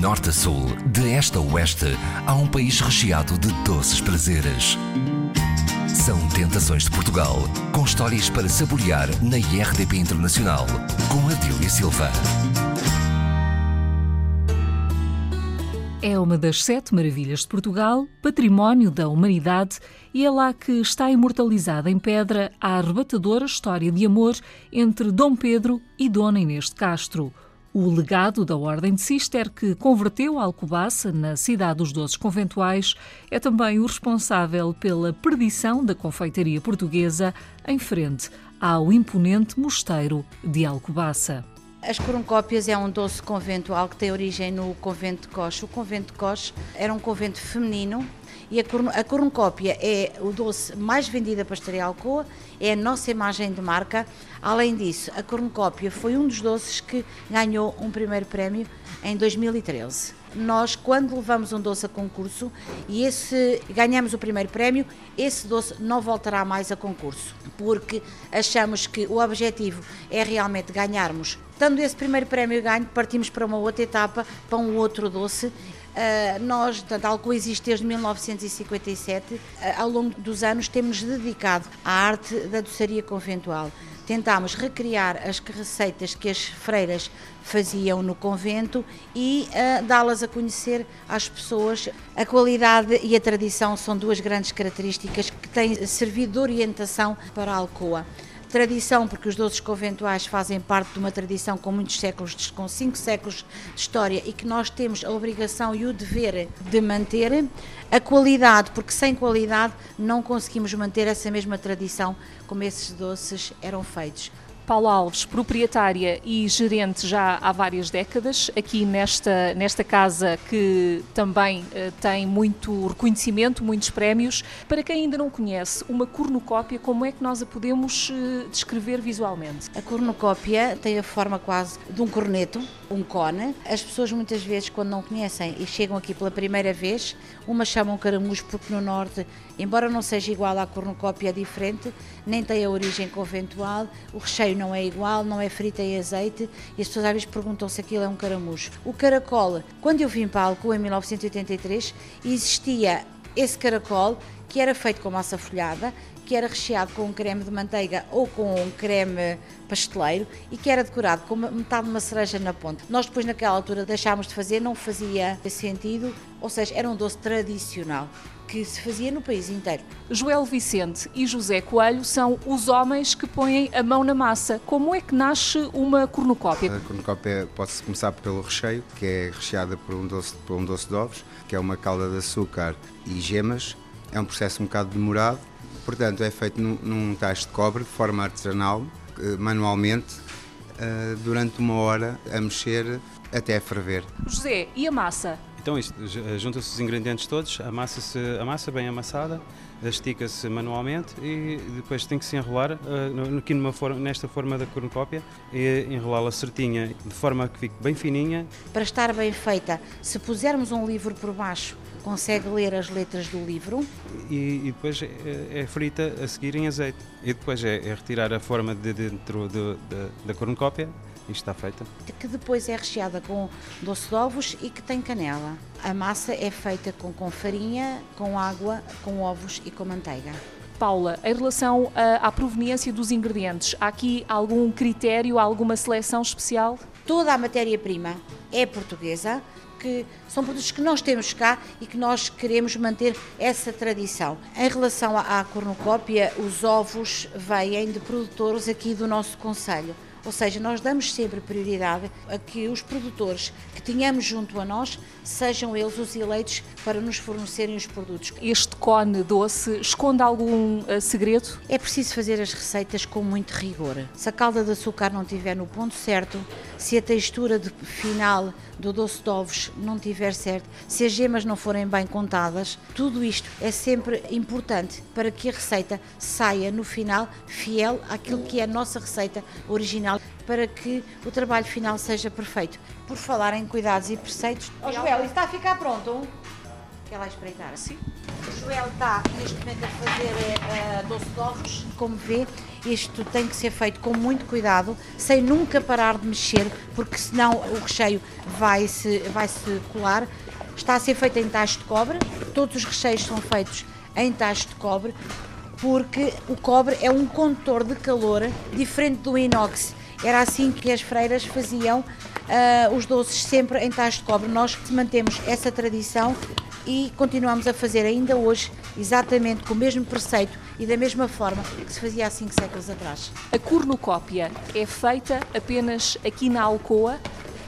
norte a sul, de este a oeste, há um país recheado de doces prazeres. São Tentações de Portugal, com histórias para saborear na IRDP Internacional, com Adília Silva. É uma das sete maravilhas de Portugal, património da humanidade, e é lá que está imortalizada em pedra a arrebatadora história de amor entre Dom Pedro e Dona Inês de Castro. O legado da Ordem de Cister, que converteu Alcobaça na cidade dos doces conventuais, é também o responsável pela perdição da confeitaria portuguesa em frente ao imponente mosteiro de Alcobaça. As coroncópias é um doce conventual que tem origem no convento de Coche. O convento de Coche era um convento feminino e a, cornucópia é o doce mais vendido a Pastaria Alcoa, é a nossa imagem de marca. Além disso, a cornucópia foi um dos doces que ganhou um primeiro prémio em 2013 nós quando levamos um doce a concurso e esse ganhamos o primeiro prémio, esse doce não voltará mais a concurso, porque achamos que o objetivo é realmente ganharmos. Tendo esse primeiro prémio ganho, partimos para uma outra etapa, para um outro doce Uh, nós, tal como existe desde 1957, uh, ao longo dos anos temos dedicado à arte da doçaria conventual. Tentámos recriar as receitas que as freiras faziam no convento e uh, dá-las a conhecer às pessoas. A qualidade e a tradição são duas grandes características que têm servido de orientação para a Alcoa tradição, porque os doces conventuais fazem parte de uma tradição com muitos séculos, com cinco séculos de história e que nós temos a obrigação e o dever de manter. A qualidade, porque sem qualidade não conseguimos manter essa mesma tradição como esses doces eram feitos. Paulo Alves, proprietária e gerente já há várias décadas, aqui nesta, nesta casa que também uh, tem muito reconhecimento, muitos prémios. Para quem ainda não conhece, uma cornucópia, como é que nós a podemos uh, descrever visualmente? A cornucópia tem a forma quase de um corneto, um cone. As pessoas muitas vezes, quando não conhecem e chegam aqui pela primeira vez, uma chamam caramujo porque no norte, embora não seja igual à cornucópia, é diferente, nem tem a origem conventual, o recheio não é igual, não é frita em azeite e as pessoas às vezes perguntam se aquilo é um caramujo. O caracol, quando eu vim para Alcoa em 1983, existia esse caracol que era feito com massa folhada, que era recheado com um creme de manteiga ou com um creme pasteleiro e que era decorado com metade de uma cereja na ponta. Nós depois naquela altura deixámos de fazer, não fazia sentido, ou seja, era um doce tradicional que se fazia no país inteiro. Joel Vicente e José Coelho são os homens que põem a mão na massa. Como é que nasce uma cornucópia? A cornucópia pode-se começar pelo recheio, que é recheada por um, doce, por um doce de ovos, que é uma calda de açúcar e gemas. É um processo um bocado demorado, portanto é feito num, num tacho de cobre, de forma artesanal, manualmente, eh, durante uma hora a mexer até ferver. José, e a massa? Então isto, junta-se os ingredientes todos, a massa, -se, a massa bem amassada, estica-se manualmente e depois tem que se enrolar uh, aqui numa forma, nesta forma da cornucópia e enrolá-la certinha, de forma que fique bem fininha. Para estar bem feita, se pusermos um livro por baixo, consegue ler as letras do livro. E, e depois é, é, frita a seguir em azeite. E depois é, é retirar a forma de dentro de, de, da cornucópia isto está feita. Que depois é recheada com doce de ovos e que tem canela. A massa é feita com, com farinha, com água, com ovos e com manteiga. Paula, em relação à, à proveniência dos ingredientes, há aqui algum critério, alguma seleção especial? Toda a matéria-prima é portuguesa, que são produtos que nós temos cá e que nós queremos manter essa tradição. Em relação à cornucópia, os ovos vêm de produtores aqui do nosso Conselho. Ou seja, nós damos sempre prioridade a que os produtores que tenhamos junto a nós sejam eles os eleitos para nos fornecerem os produtos. Este cone doce esconde algum uh, segredo? É preciso fazer as receitas com muito rigor. Se a calda de açúcar não estiver no ponto certo, se a textura de final do doce de ovos não estiver certo, se as gemas não forem bem contadas, tudo isto é sempre importante para que a receita saia no final fiel àquilo que é a nossa receita original para que o trabalho final seja perfeito. Por falar em cuidados e preceitos. Oh, Joel, isso está a ficar pronto? Quer lá espreitar? Sim. O Joel está neste momento a fazer uh, doce de ovos, como vê, Isto tem que ser feito com muito cuidado, sem nunca parar de mexer, porque senão o recheio vai se, vai -se colar. Está a ser feito em tacho de cobre, todos os recheios são feitos em tacho de cobre, porque o cobre é um condutor de calor diferente do inox. Era assim que as freiras faziam uh, os doces sempre em tacho de cobre. Nós mantemos essa tradição e continuamos a fazer ainda hoje exatamente com o mesmo preceito e da mesma forma que se fazia há cinco séculos atrás. A cornucópia é feita apenas aqui na Alcoa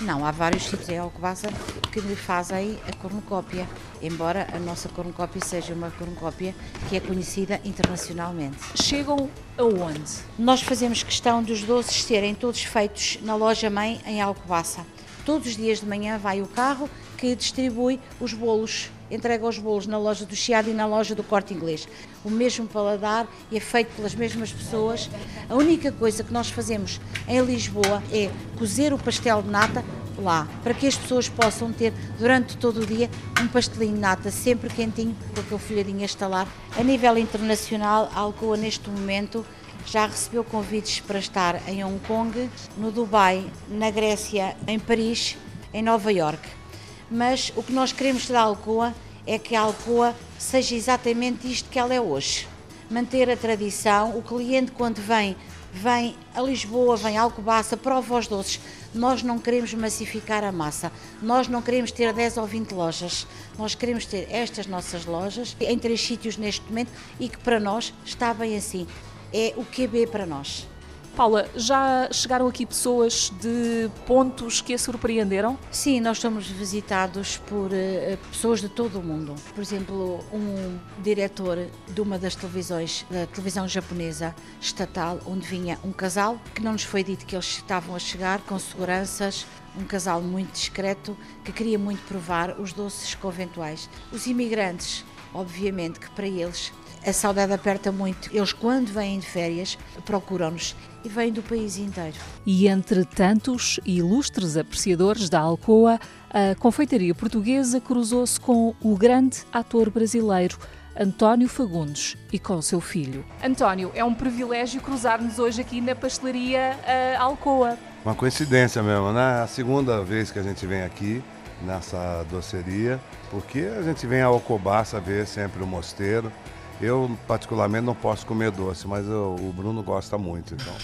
não, há vários sítios em Alcobaça que lhe fazem a cornucópia, embora a nossa cornucópia seja uma cornucópia que é conhecida internacionalmente. Chegam aonde? Nós fazemos questão dos doces serem todos feitos na loja-mãe em Alcobaça. Todos os dias de manhã vai o carro que distribui os bolos, entrega os bolos na loja do Chiado e na loja do Corte Inglês. O mesmo paladar e é feito pelas mesmas pessoas. A única coisa que nós fazemos em Lisboa é cozer o pastel de nata lá, para que as pessoas possam ter durante todo o dia um pastelinho de nata sempre quentinho, com aquele folhadinho a estalar. A nível internacional, a Alcoa neste momento já recebeu convites para estar em Hong Kong, no Dubai, na Grécia, em Paris, em Nova York mas o que nós queremos da Alcoa é que a Alcoa seja exatamente isto que ela é hoje. Manter a tradição, o cliente quando vem, vem a Lisboa, vem a Alcobaça, prova os doces. Nós não queremos massificar a massa, nós não queremos ter 10 ou 20 lojas, nós queremos ter estas nossas lojas em três sítios neste momento e que para nós está bem assim. É o QB para nós. Paula, já chegaram aqui pessoas de pontos que a surpreenderam? Sim, nós somos visitados por uh, pessoas de todo o mundo. Por exemplo, um diretor de uma das televisões, da televisão japonesa estatal, onde vinha um casal, que não nos foi dito que eles estavam a chegar, com seguranças, um casal muito discreto que queria muito provar os doces conventuais. Os imigrantes, obviamente que para eles a saudade aperta muito. Eles, quando vêm de férias, procuram-nos e vêm do país inteiro. E entre tantos ilustres apreciadores da Alcoa, a confeitaria portuguesa cruzou-se com o grande ator brasileiro. António Fagundes e com seu filho. António, é um privilégio cruzar-nos hoje aqui na pastelaria uh, Alcoa. Uma coincidência mesmo, né? É a segunda vez que a gente vem aqui nessa doceria, porque a gente vem a Alcobaça ver sempre o mosteiro eu, particularmente, não posso comer doce, mas eu, o Bruno gosta muito, então.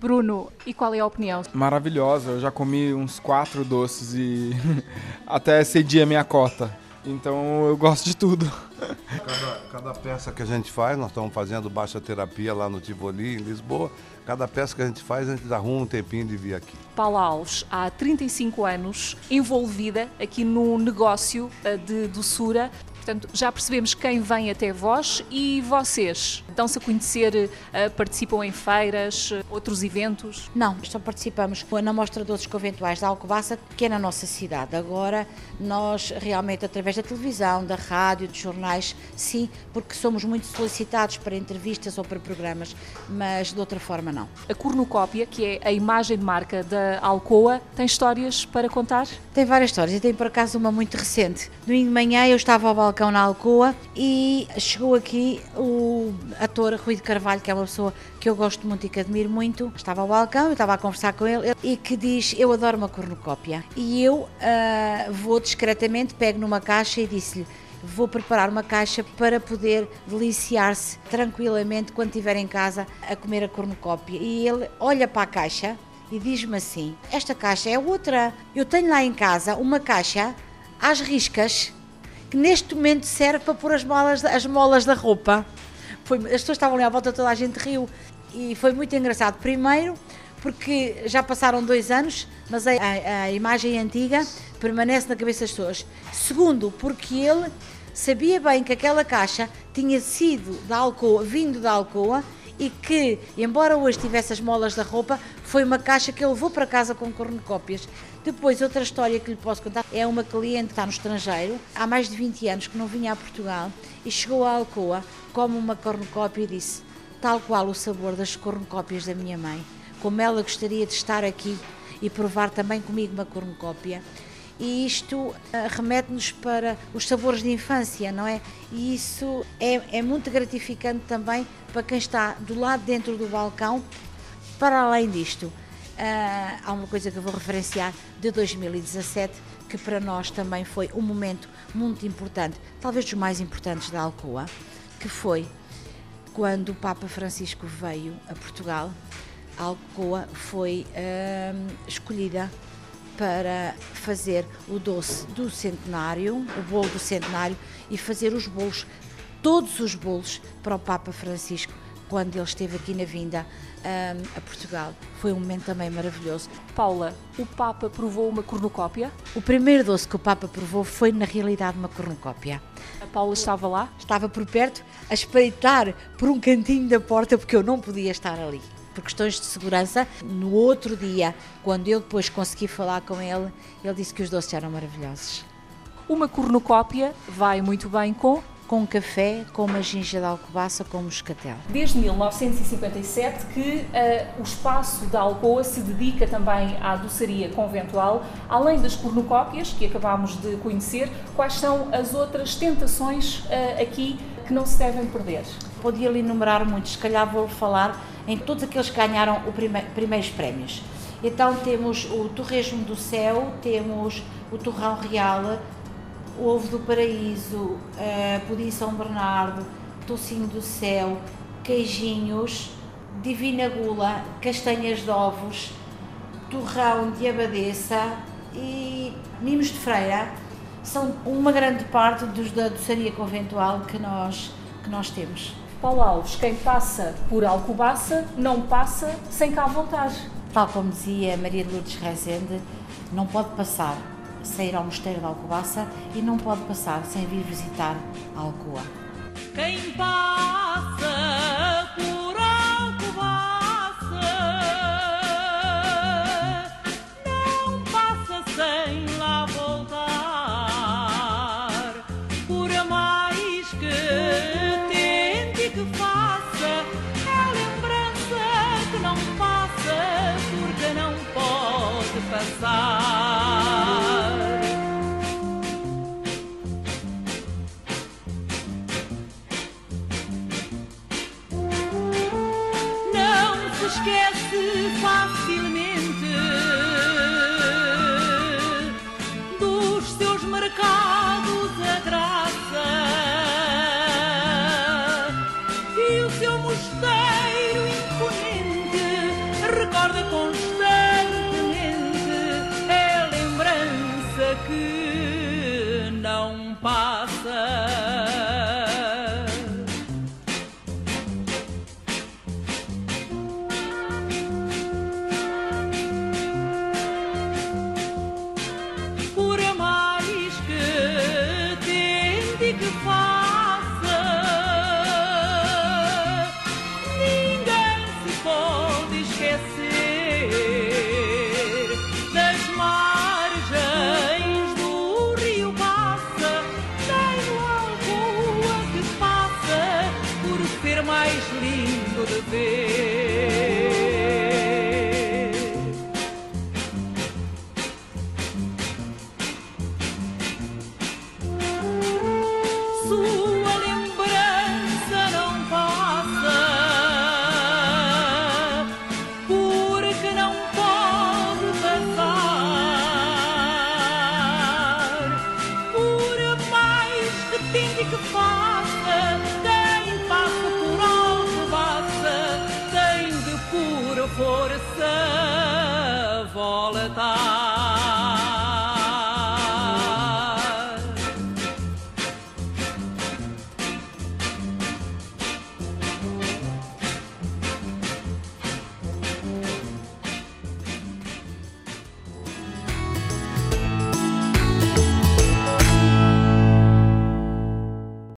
Bruno, e qual é a opinião? Maravilhosa, eu já comi uns quatro doces e até excedi a minha cota. Então eu gosto de tudo. Cada, cada, peça que a gente faz, nós estamos fazendo baixa terapia lá no Tivoli, em Lisboa. Cada peça que a gente faz, a gente arruma um tempinho de vir aqui. Paula Alves, há 35 anos, envolvida aqui no negócio eh, de doçura. Portanto, já percebemos quem vem até vós e vocês. Dão-se a conhecer, eh, participam em feiras, eh, outros eventos? Não, só participamos na Mostra Doces Conventuais da Alcobaça, que é na nossa cidade. Agora, nós realmente, através da televisão, da rádio, dos jornais, sim, porque somos muito solicitados para entrevistas ou para programas, mas de outra forma não. A cornucópia, que é a imagem de marca da Alcoa, tem histórias para contar? Tem várias histórias e tem por acaso uma muito recente. Domingo de manhã eu estava ao balcão na Alcoa e chegou aqui o ator Rui de Carvalho, que é uma pessoa que eu gosto muito e que admiro muito. Estava ao balcão, eu estava a conversar com ele e que diz: Eu adoro uma cornucópia. E eu uh, vou discretamente, pego numa caixa e disse-lhe: vou preparar uma caixa para poder deliciar-se tranquilamente quando estiver em casa a comer a cornucópia. E ele olha para a caixa e diz-me assim: Esta caixa é outra. Eu tenho lá em casa uma caixa às riscas que neste momento serve para pôr as molas, as molas da roupa. Foi, as pessoas estavam ali à volta, toda a gente riu e foi muito engraçado. Primeiro, porque já passaram dois anos, mas a, a, a imagem antiga permanece na cabeça das pessoas. Segundo, porque ele sabia bem que aquela caixa tinha sido da Alcoa, vindo da Alcoa e que, embora hoje tivesse as molas da roupa, foi uma caixa que ele levou para casa com cornucópias. Depois, outra história que lhe posso contar é uma cliente que está no estrangeiro, há mais de 20 anos que não vinha a Portugal e chegou à Alcoa, como uma cornucópia e disse, tal qual o sabor das cornucópias da minha mãe, como ela gostaria de estar aqui e provar também comigo uma cornucópia. E isto eh, remete-nos para os sabores de infância, não é? E isso é, é muito gratificante também para quem está do lado dentro do balcão. Para além disto, uh, há uma coisa que eu vou referenciar de 2017 que para nós também foi um momento muito importante, talvez dos mais importantes da Alcoa, que foi quando o Papa Francisco veio a Portugal, a Alcoa foi uh, escolhida para fazer o doce do centenário, o bolo do centenário e fazer os bolos, todos os bolos para o Papa Francisco quando ele esteve aqui na vinda um, a Portugal. Foi um momento também maravilhoso. Paula, o Papa provou uma cornucópia? O primeiro doce que o Papa provou foi, na realidade, uma cornucópia. A Paula estava lá? Estava por perto, a espreitar por um cantinho da porta, porque eu não podia estar ali por questões de segurança. No outro dia, quando eu depois consegui falar com ele, ele disse que os doces eram maravilhosos. Uma cornucópia vai muito bem com com café, com uma ginja de alcobaça, com moscatel. Desde 1957 que uh, o espaço da Alcoa se dedica também à doçaria conventual, além das cornucópias que acabámos de conhecer, quais são as outras tentações uh, aqui que não se devem perder? Podia lhe enumerar muitos, se calhar vou falar em todos aqueles que ganharam os prime primeiros prémios. Então temos o Torresmo do Céu, temos o Torrão Real, o Ovo do Paraíso, uh, Pudim São Bernardo, Tocinho do Céu, Queijinhos, Divina Gula, Castanhas de Ovos, Torrão de Abadeça e Mimos de Freira são uma grande parte dos da doçaria conventual que nós, que nós temos. Paulo Alves, quem passa por Alcobaça não passa sem cá voltar. Tal como dizia Maria de Lourdes Rezende, não pode passar sem ir ao Mosteiro de Alcobaça e não pode passar sem vir visitar a Alcoa. Quem passa pagos é graça e o seu mosteiro.